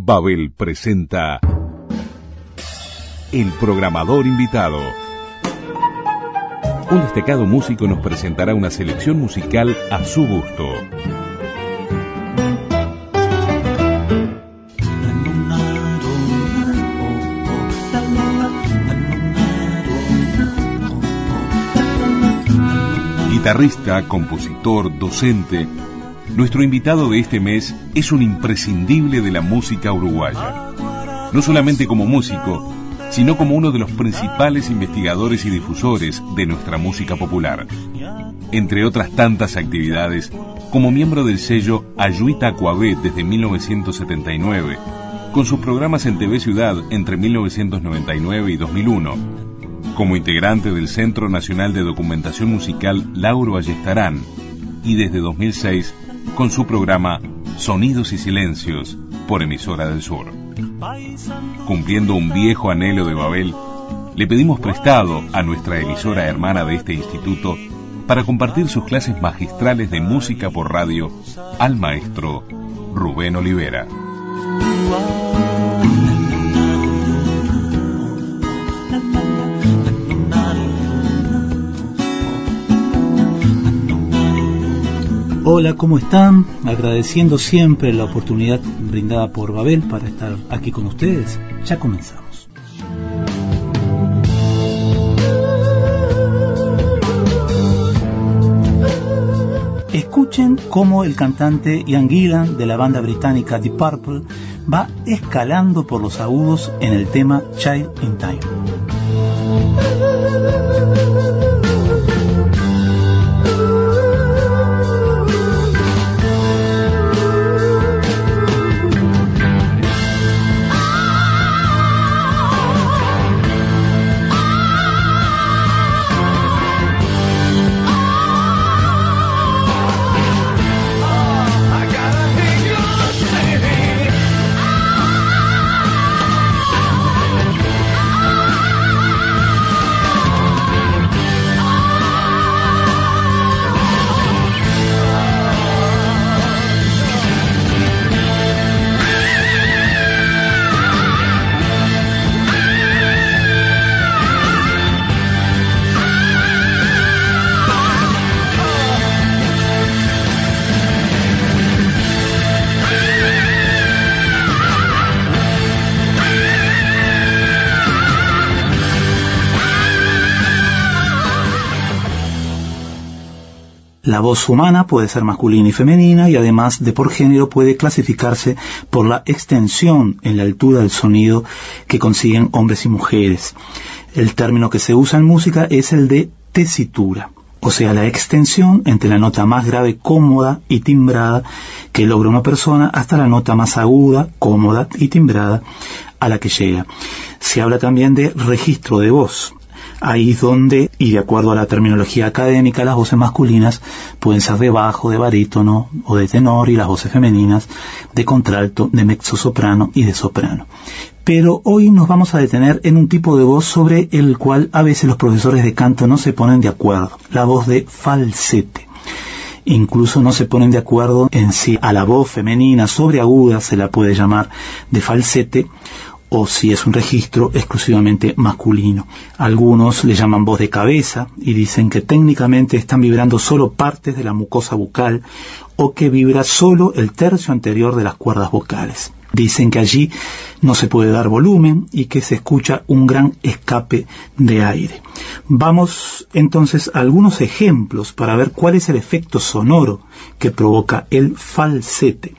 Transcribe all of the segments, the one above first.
Babel presenta El programador invitado. Un destacado músico nos presentará una selección musical a su gusto. Guitarrista, compositor, docente, nuestro invitado de este mes es un imprescindible de la música uruguaya. No solamente como músico, sino como uno de los principales investigadores y difusores de nuestra música popular. Entre otras tantas actividades, como miembro del sello Ayuita Coabé desde 1979, con sus programas en TV Ciudad entre 1999 y 2001, como integrante del Centro Nacional de Documentación Musical Lauro Ayestarán, y desde 2006 con su programa Sonidos y Silencios por Emisora del Sur. Cumpliendo un viejo anhelo de Babel, le pedimos prestado a nuestra emisora hermana de este instituto para compartir sus clases magistrales de música por radio al maestro Rubén Olivera. Hola, ¿cómo están? Agradeciendo siempre la oportunidad brindada por Babel para estar aquí con ustedes. Ya comenzamos. Escuchen cómo el cantante Ian Gillan de la banda británica The Purple va escalando por los agudos en el tema Child in Time. La voz humana puede ser masculina y femenina y además de por género puede clasificarse por la extensión en la altura del sonido que consiguen hombres y mujeres. El término que se usa en música es el de tesitura, o sea, la extensión entre la nota más grave, cómoda y timbrada que logra una persona hasta la nota más aguda, cómoda y timbrada a la que llega. Se habla también de registro de voz, ahí es donde, y de acuerdo a la terminología académica, las voces masculinas pueden ser de bajo, de barítono o de tenor, y las voces femeninas de contralto, de mezzosoprano y de soprano. Pero hoy nos vamos a detener en un tipo de voz sobre el cual a veces los profesores de canto no se ponen de acuerdo, la voz de falsete incluso no se ponen de acuerdo en si a la voz femenina sobreaguda se la puede llamar de falsete o si es un registro exclusivamente masculino. Algunos le llaman voz de cabeza y dicen que técnicamente están vibrando solo partes de la mucosa bucal o que vibra solo el tercio anterior de las cuerdas vocales. Dicen que allí no se puede dar volumen y que se escucha un gran escape de aire. Vamos entonces a algunos ejemplos para ver cuál es el efecto sonoro que provoca el falsete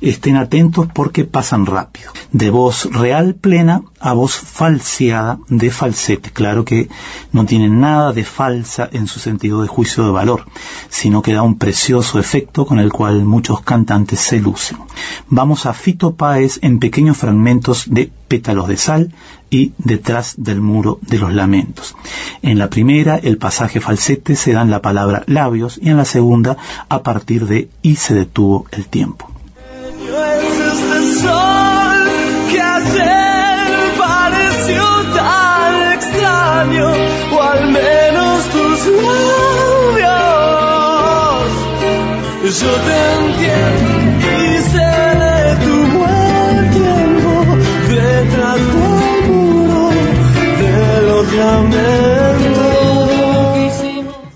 estén atentos porque pasan rápido. De voz real plena a voz falseada de falsete. Claro que no tiene nada de falsa en su sentido de juicio de valor, sino que da un precioso efecto con el cual muchos cantantes se lucen. Vamos a Fito Páez en pequeños fragmentos de pétalos de sal y detrás del muro de los lamentos. En la primera, el pasaje falsete se da en la palabra labios y en la segunda, a partir de y se detuvo el tiempo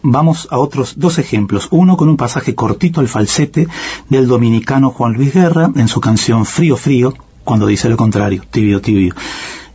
Vamos a otros dos ejemplos. Uno con un pasaje cortito al falsete del dominicano Juan Luis Guerra en su canción Frío Frío, cuando dice lo contrario, tibio, tibio.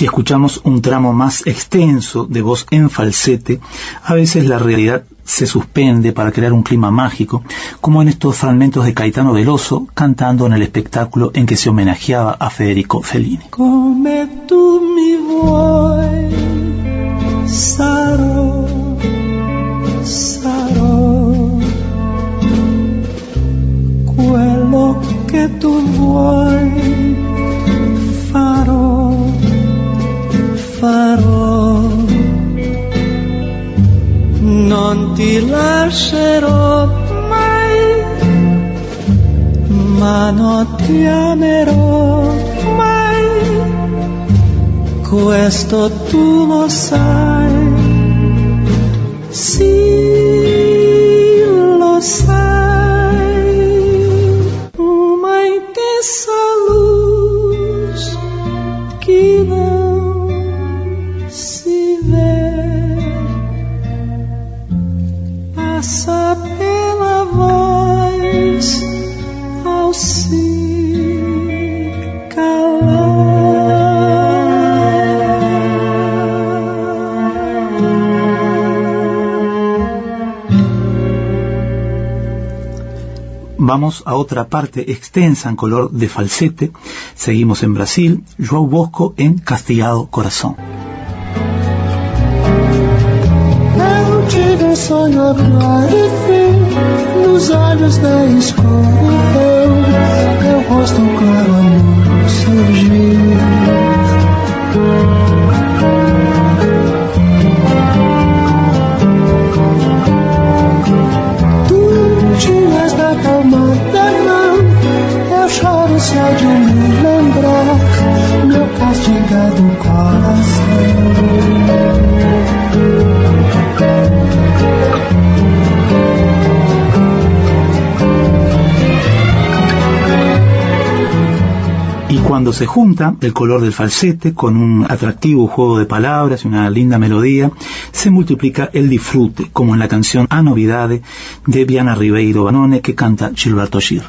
si escuchamos un tramo más extenso de voz en falsete, a veces la realidad se suspende para crear un clima mágico, como en estos fragmentos de Caetano Veloso cantando en el espectáculo en que se homenajeaba a Federico Fellini. Come mi vuoi, farò. Non ti lascerò mai, ma non ti amerò mai. Questo tu lo sai. Sì, lo sai. Vamos a otra parte extensa en color de falsete. Seguimos en Brasil. João Bosco en Castigado Corazón. Se junta el color del falsete con un atractivo juego de palabras y una linda melodía, se multiplica el disfrute, como en la canción A Novidade de Viana Ribeiro Banone que canta Gilberto Gil.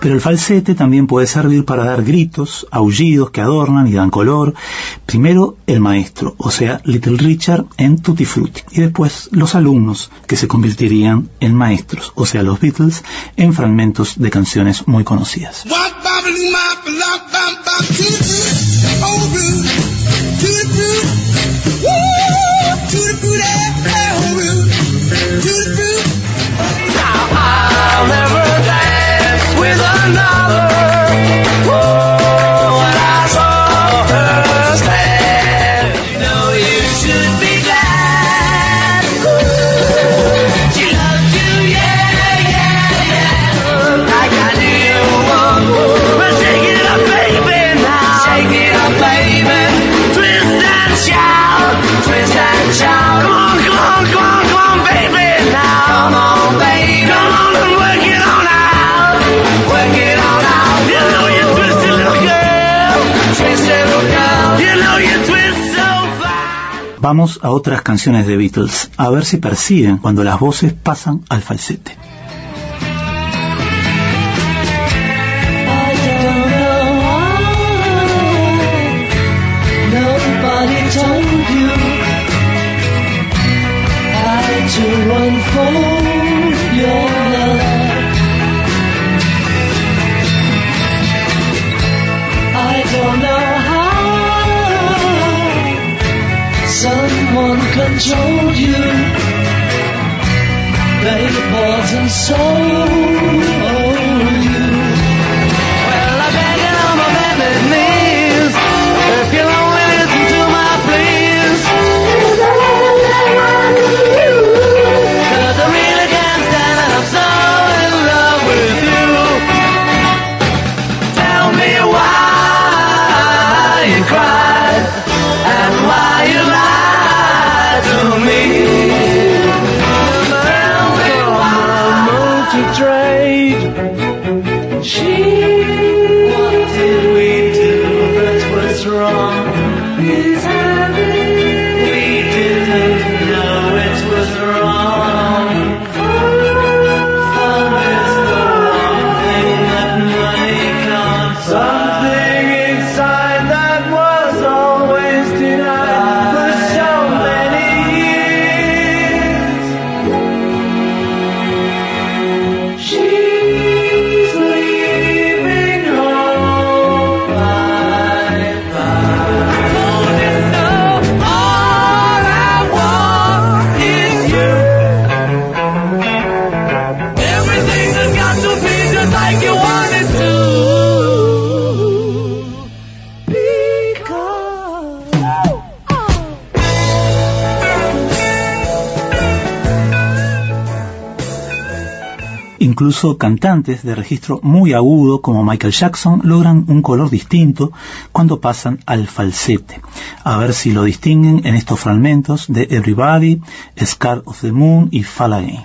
Pero el falsete también puede servir para dar gritos, aullidos que adornan y dan color. Primero el maestro, o sea, Little Richard en Tutti Frutti. Y después los alumnos, que se convertirían en maestros, o sea, los Beatles, en fragmentos de canciones muy conocidas. Vamos a otras canciones de Beatles, a ver si persiguen cuando las voces pasan al falsete. told you that it wasn't so. Incluso cantantes de registro muy agudo como Michael Jackson logran un color distinto cuando pasan al falsete. A ver si lo distinguen en estos fragmentos de Everybody, Scar of the Moon y Fall Again.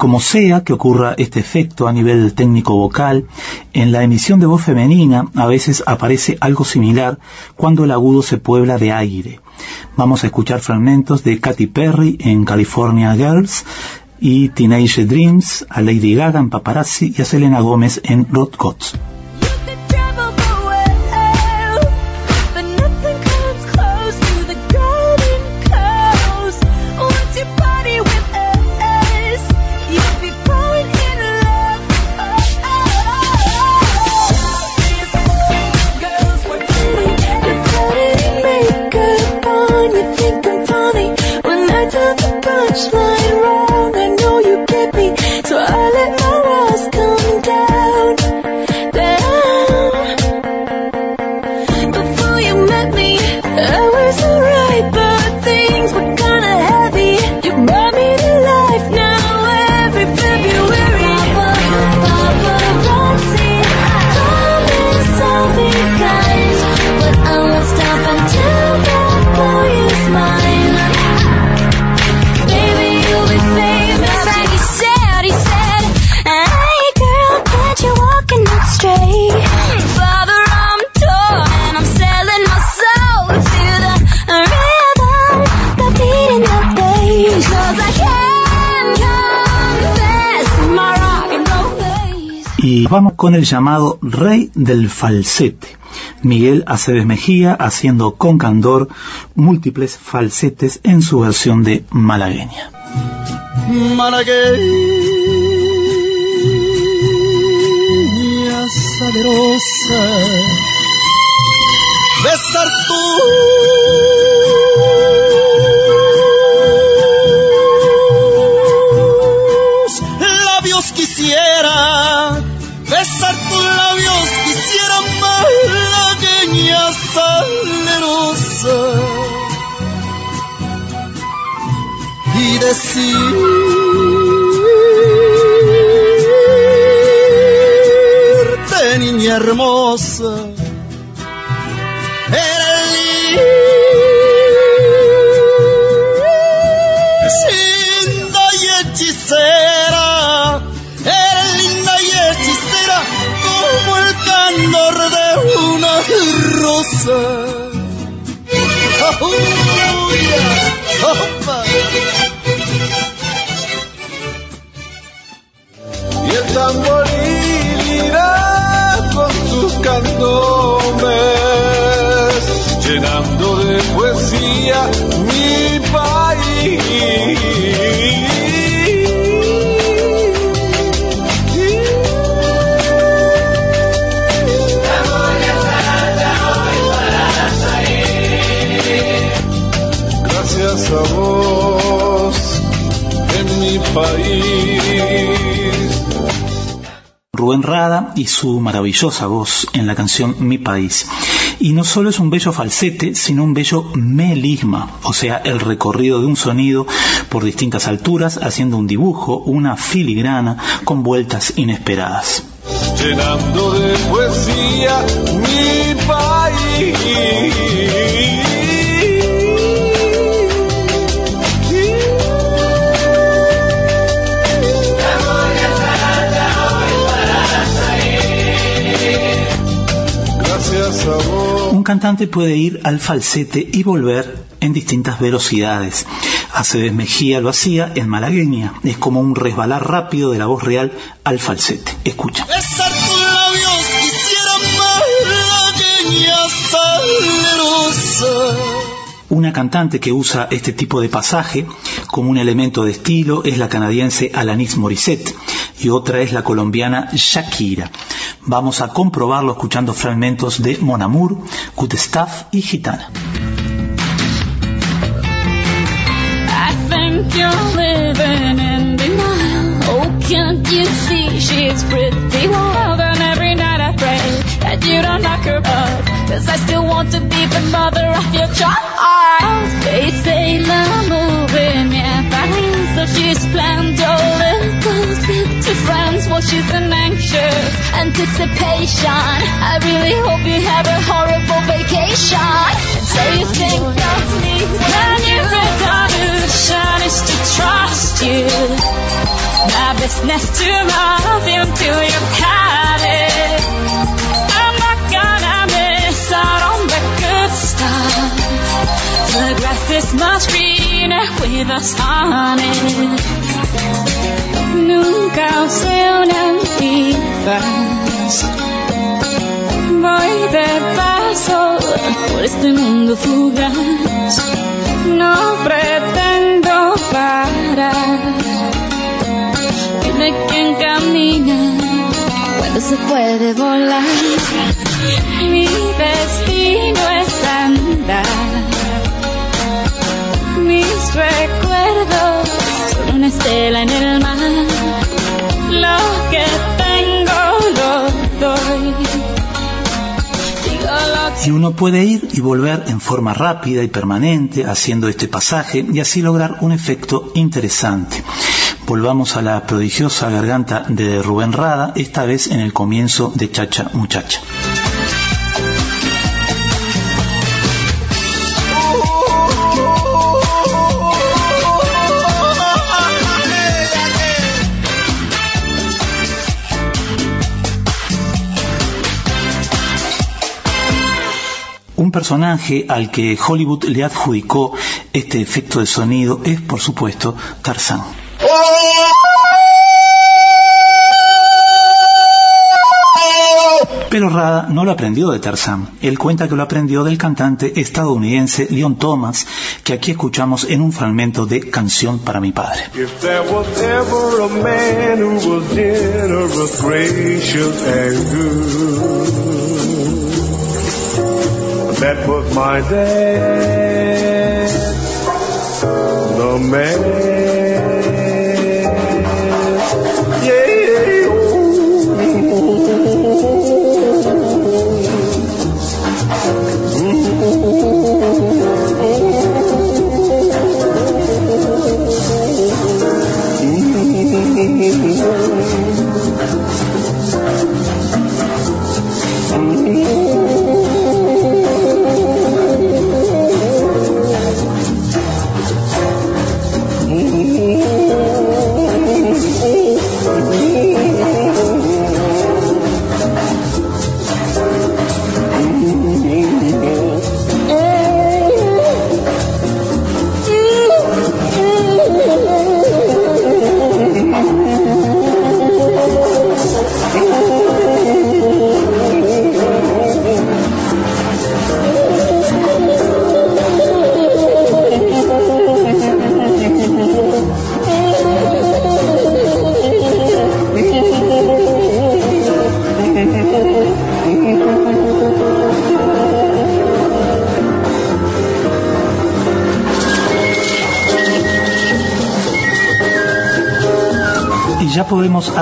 como sea que ocurra este efecto a nivel técnico vocal, en la emisión de voz femenina a veces aparece algo similar cuando el agudo se puebla de aire. Vamos a escuchar fragmentos de Katy Perry en California Girls y Teenage Dreams, a Lady Gaga en Paparazzi y a Selena Gómez en Rod Y vamos con el llamado Rey del Falsete. Miguel Aceves Mejía haciendo con candor múltiples falsetes en su versión de malagueña. Malagueña salerosa y decirte, niña hermosa, eres linda y hechicera, eres linda y hechicera como el candor de una rosa. Opa. y el tamboril irá con sus cantones, llenando de poesía mi país. País. Rubén Rada y su maravillosa voz en la canción Mi País. Y no solo es un bello falsete, sino un bello melisma, o sea, el recorrido de un sonido por distintas alturas, haciendo un dibujo, una filigrana con vueltas inesperadas. llenando de poesía mi país. Un cantante puede ir al falsete y volver en distintas velocidades. Aceves Mejía lo hacía en malagueña. Es como un resbalar rápido de la voz real al falsete. Escucha. Una cantante que usa este tipo de pasaje como un elemento de estilo es la canadiense Alanis Morissette y otra es la colombiana Shakira. Vamos a comprobarlo escuchando fragmentos de Mon Amour, Good Stuff y Gitana. You don't her. Cause I still want to be the mother of your child. They say la moving, yeah, fine. So she's planned your trip to France. Well, she's an anxious anticipation. I really hope you have a horrible vacation. And so you think of me when you resolution is to trust you. My business to love you you've had Grass is much greener with sun on. Nunca usé un antifaz. Voy de paso por este mundo fugaz. No pretendo parar. Dime quién camina cuando se puede volar. Mi destino es Mis recuerdos son una estela en el mar. Lo que tengo lo doy. Y uno puede ir y volver en forma rápida y permanente haciendo este pasaje y así lograr un efecto interesante. Volvamos a la prodigiosa garganta de Rubén Rada, esta vez en el comienzo de Chacha Muchacha. Un personaje al que Hollywood le adjudicó este efecto de sonido es, por supuesto, Tarzán. Rada no lo aprendió de Tarzán. Él cuenta que lo aprendió del cantante estadounidense Leon Thomas, que aquí escuchamos en un fragmento de Canción para mi padre. That was my dad, the man.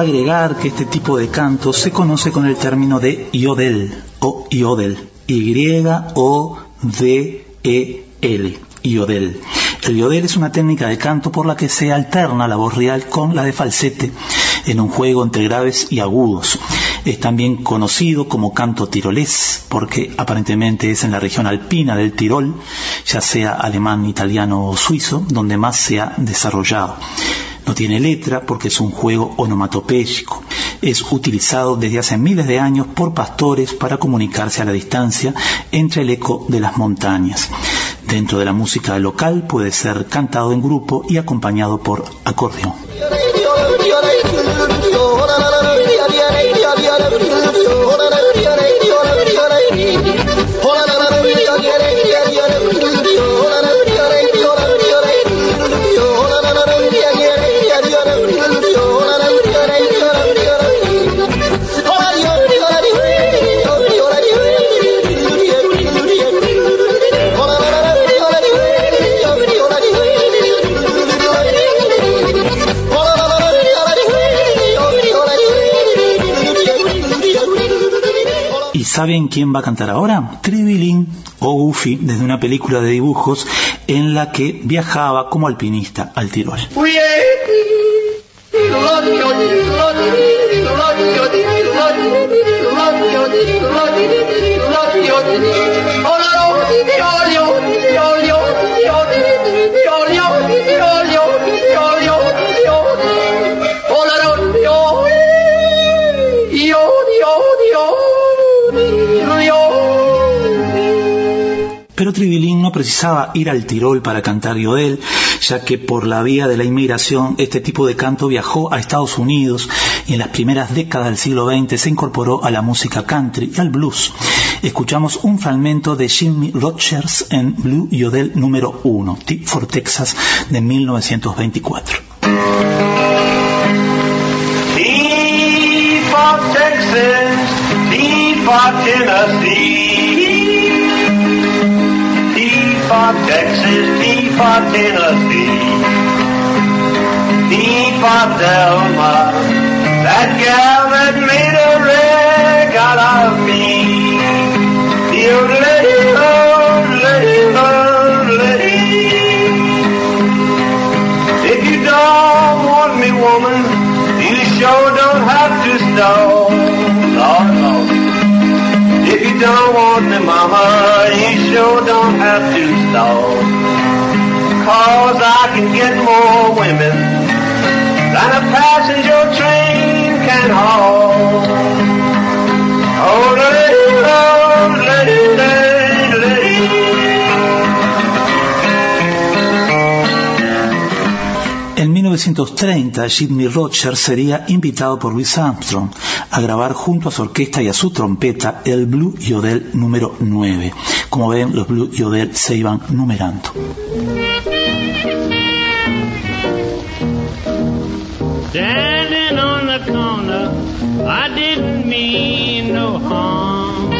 Agregar que este tipo de canto se conoce con el término de yodel o yodel, Y-O-D-E-L, yodel. El yodel es una técnica de canto por la que se alterna la voz real con la de falsete en un juego entre graves y agudos. Es también conocido como canto tirolés porque aparentemente es en la región alpina del Tirol, ya sea alemán, italiano o suizo, donde más se ha desarrollado. No tiene letra porque es un juego onomatopéyico. Es utilizado desde hace miles de años por pastores para comunicarse a la distancia entre el eco de las montañas. Dentro de la música local puede ser cantado en grupo y acompañado por acordeón. Saben quién va a cantar ahora? Tribilín o Goofy desde una película de dibujos en la que viajaba como alpinista al Tirol. Pero no precisaba ir al Tirol para cantar Yodel, ya que por la vía de la inmigración este tipo de canto viajó a Estados Unidos y en las primeras décadas del siglo XX se incorporó a la música country y al blues. Escuchamos un fragmento de Jimmy Rogers en Blue Yodel número 1, Tip for Texas, de 1924. Deep for Texas, Tennessee. For Texas, deep for Tennessee. Deep for Delma, that gal that made a wreck out of me. It go, let it go, let it If you don't want me, woman, you sure don't have to stall. Lord, Lord. If you don't want me, mama, sure don't have to stall. Cause I can get more women than a passenger train can haul. Oh, it, let it, let it. En 1930, Jimmy Rogers sería invitado por Louis Armstrong a grabar junto a su orquesta y a su trompeta el Blue Yodel número 9. Como ven, los Blue Yodel se iban numerando. Standing on the corner, I didn't mean no harm.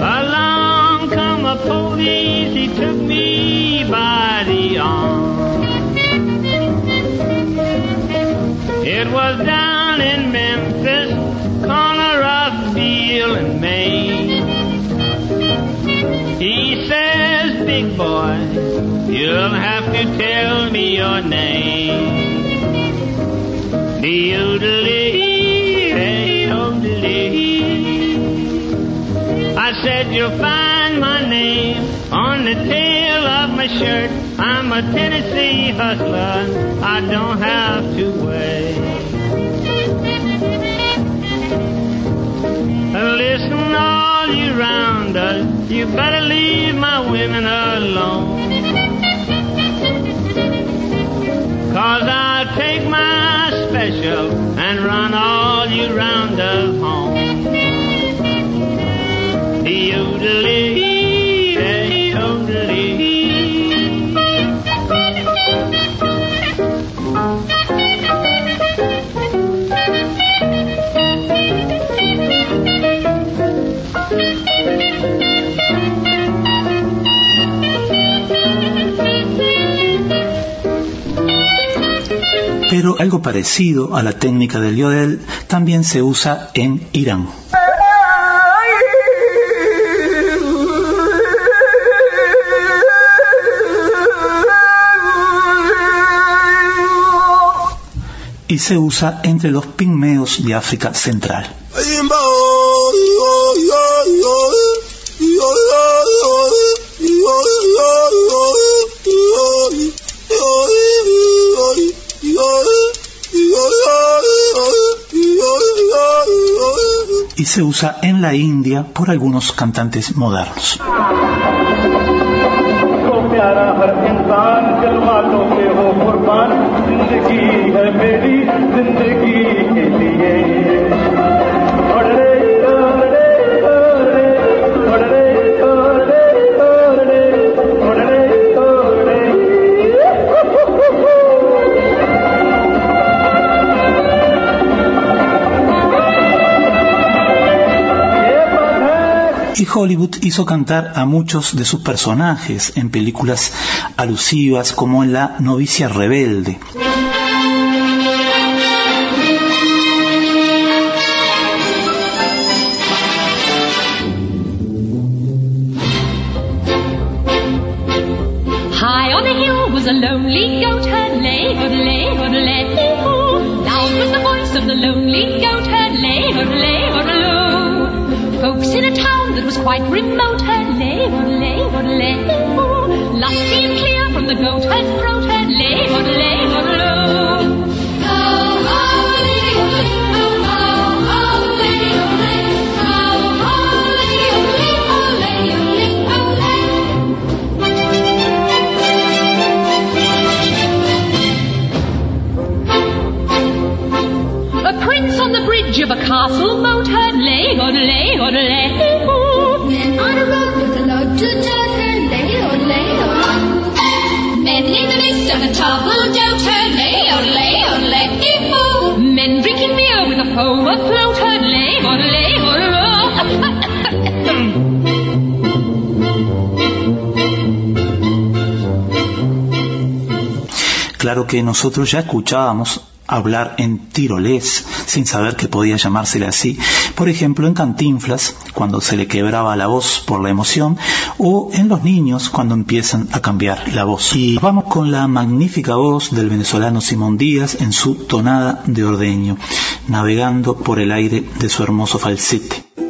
Along come a police, he took me by the arm. It was down in Memphis, He says, big boy, you'll have to tell me your name. Doodly, hey. I said you'll find my name on the tail of my shirt. I'm a Tennessee hustler. I don't have to wait. All you rounders, you better leave my women alone. Cause I'll take my special and run all you rounders home. Yodelee, Pero algo parecido a la técnica del yodel también se usa en Irán. y se usa entre los pigmeos de África Central. Se usa en la India por algunos cantantes modernos. Hollywood hizo cantar a muchos de sus personajes en películas alusivas como en La novicia rebelde. Que nosotros ya escuchábamos hablar en tirolés sin saber que podía llamársele así. Por ejemplo, en Cantinflas, cuando se le quebraba la voz por la emoción, o en los niños cuando empiezan a cambiar la voz. Y vamos con la magnífica voz del venezolano Simón Díaz en su tonada de ordeño, navegando por el aire de su hermoso falsete.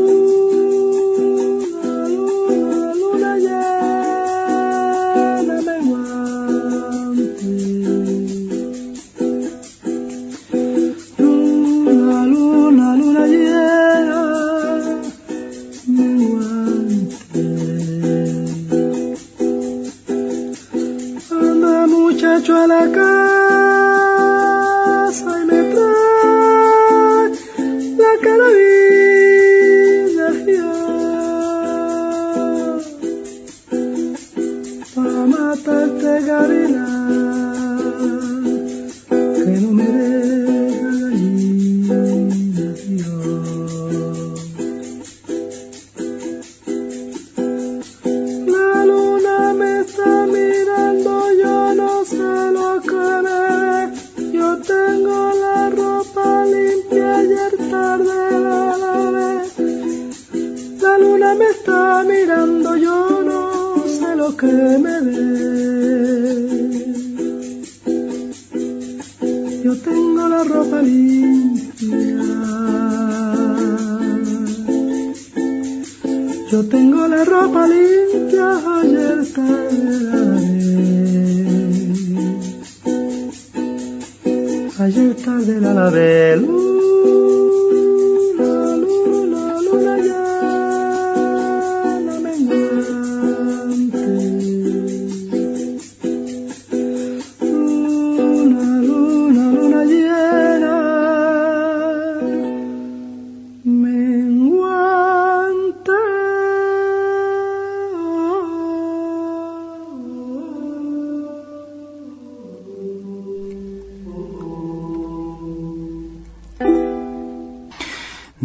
Sé lo que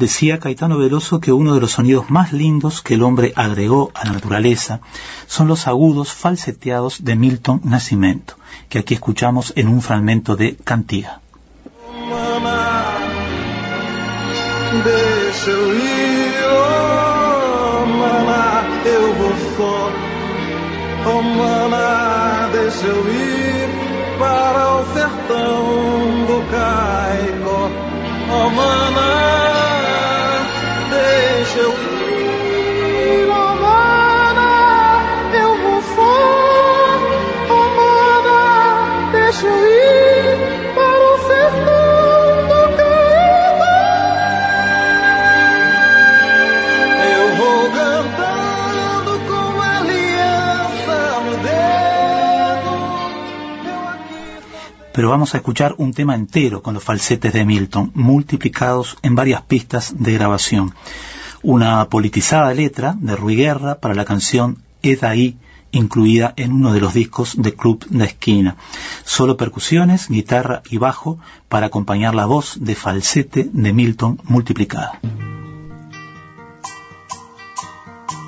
Decía Caetano Veloso que uno de los sonidos más lindos que el hombre agregó a la naturaleza son los agudos falseteados de Milton Nascimento, que aquí escuchamos en un fragmento de Cantiga. Pero vamos a escuchar un tema entero con los falsetes de Milton, multiplicados en varias pistas de grabación. Una politizada letra de Rui Guerra para la canción Edaí, incluida en uno de los discos de Club de Esquina. Solo percusiones, guitarra y bajo para acompañar la voz de falsete de Milton multiplicada.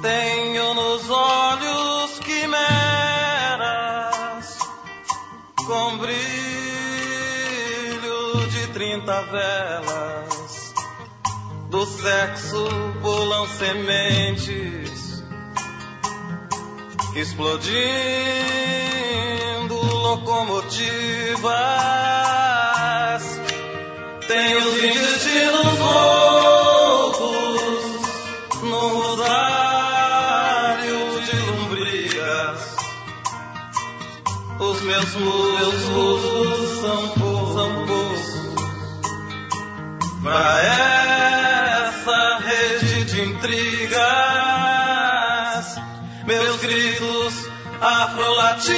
Tenho nos olhos quimeras de trinta velas. Do sexo pulam sementes, explodindo locomotivas. Tem os intestinos loucos no rosário de lombrigas. Os meus muslos são poucos, pra de intrigas. Meus gritos afrolatidos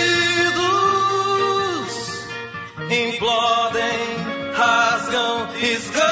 implodem, rasgam, esganam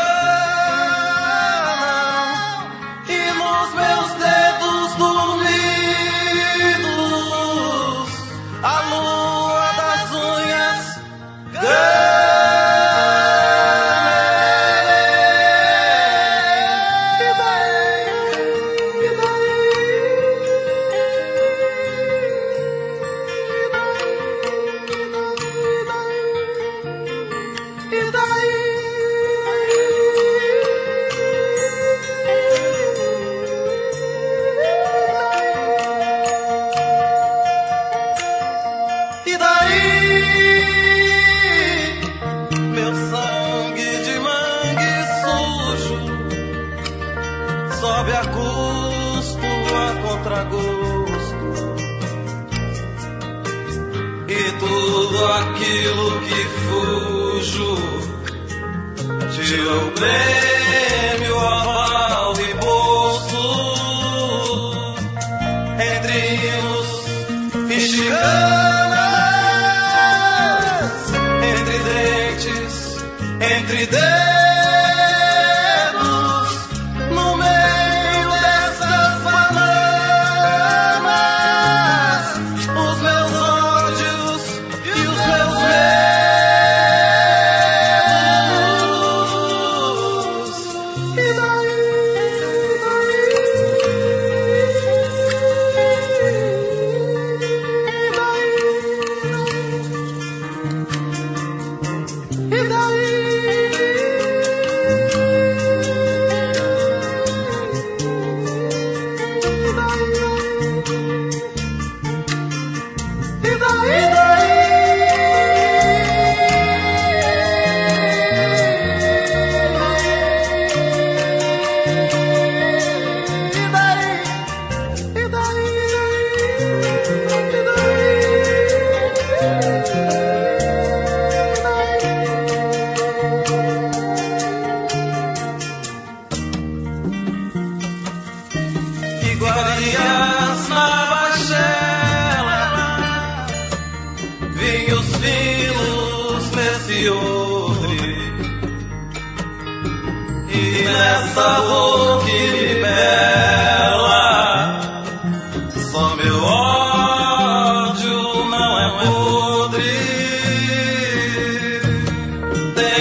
entre Deus.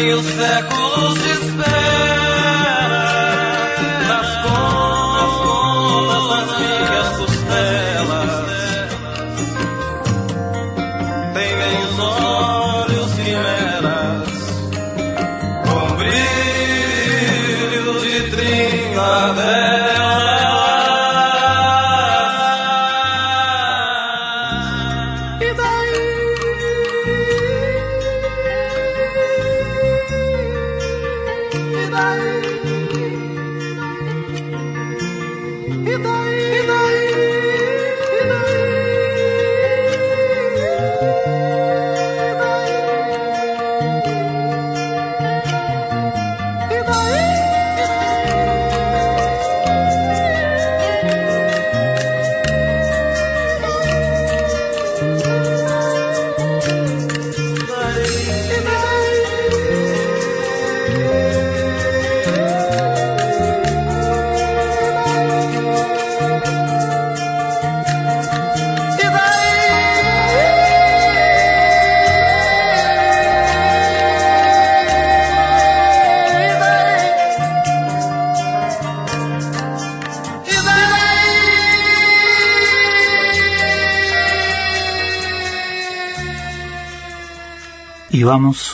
il secolo si spera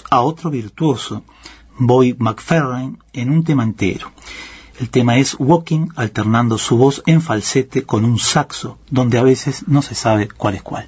a otro virtuoso, Boy McFerrin, en un tema entero. El tema es Walking, alternando su voz en falsete con un saxo, donde a veces no se sabe cuál es cuál.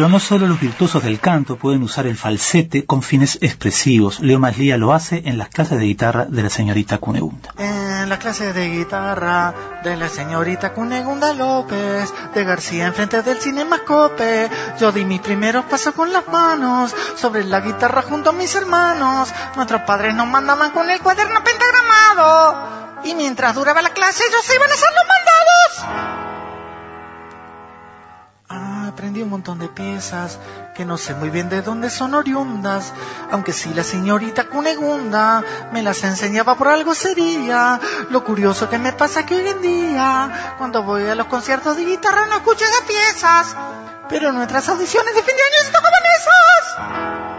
Pero no solo los virtuosos del canto pueden usar el falsete con fines expresivos. Leo Maslía lo hace en las clases de guitarra de la señorita Cunegunda. En la clase de guitarra de la señorita Cunegunda López, de García enfrente del Cinemascope, yo di mis primeros pasos con las manos, sobre la guitarra junto a mis hermanos. Nuestros padres nos mandaban con el cuaderno pentagramado, y mientras duraba la clase ellos iban a hacer los mandados. Aprendí un montón de piezas que no sé muy bien de dónde son oriundas, aunque sí la señorita Cunegunda me las enseñaba por algo sería. Lo curioso que me pasa que hoy en día, cuando voy a los conciertos de guitarra no escucho esas piezas, pero nuestras audiciones de fin de año se tocaban esas.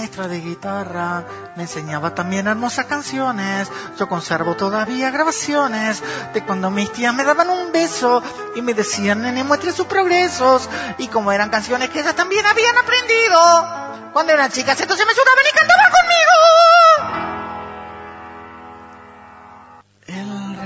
Maestra de guitarra me enseñaba también hermosas canciones. Yo conservo todavía grabaciones de cuando mis tías me daban un beso y me decían, nene, muestre sus progresos. Y como eran canciones que ellas también habían aprendido. Cuando eran chicas, entonces me ayudaban y cantaban conmigo.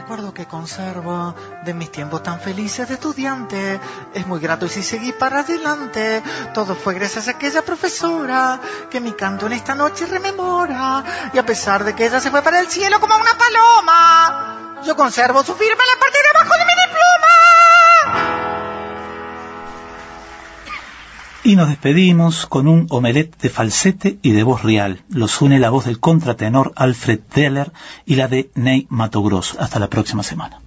Recuerdo que conservo de mis tiempos tan felices de estudiante es muy grato y si seguí para adelante, todo fue gracias a aquella profesora que mi canto en esta noche rememora. Y a pesar de que ella se fue para el cielo como una paloma, yo conservo su firma en la parte de abajo de mi Y nos despedimos con un omelette de falsete y de voz real. Los une la voz del contratenor Alfred Deller y la de Ney Mato Grosso. Hasta la próxima semana.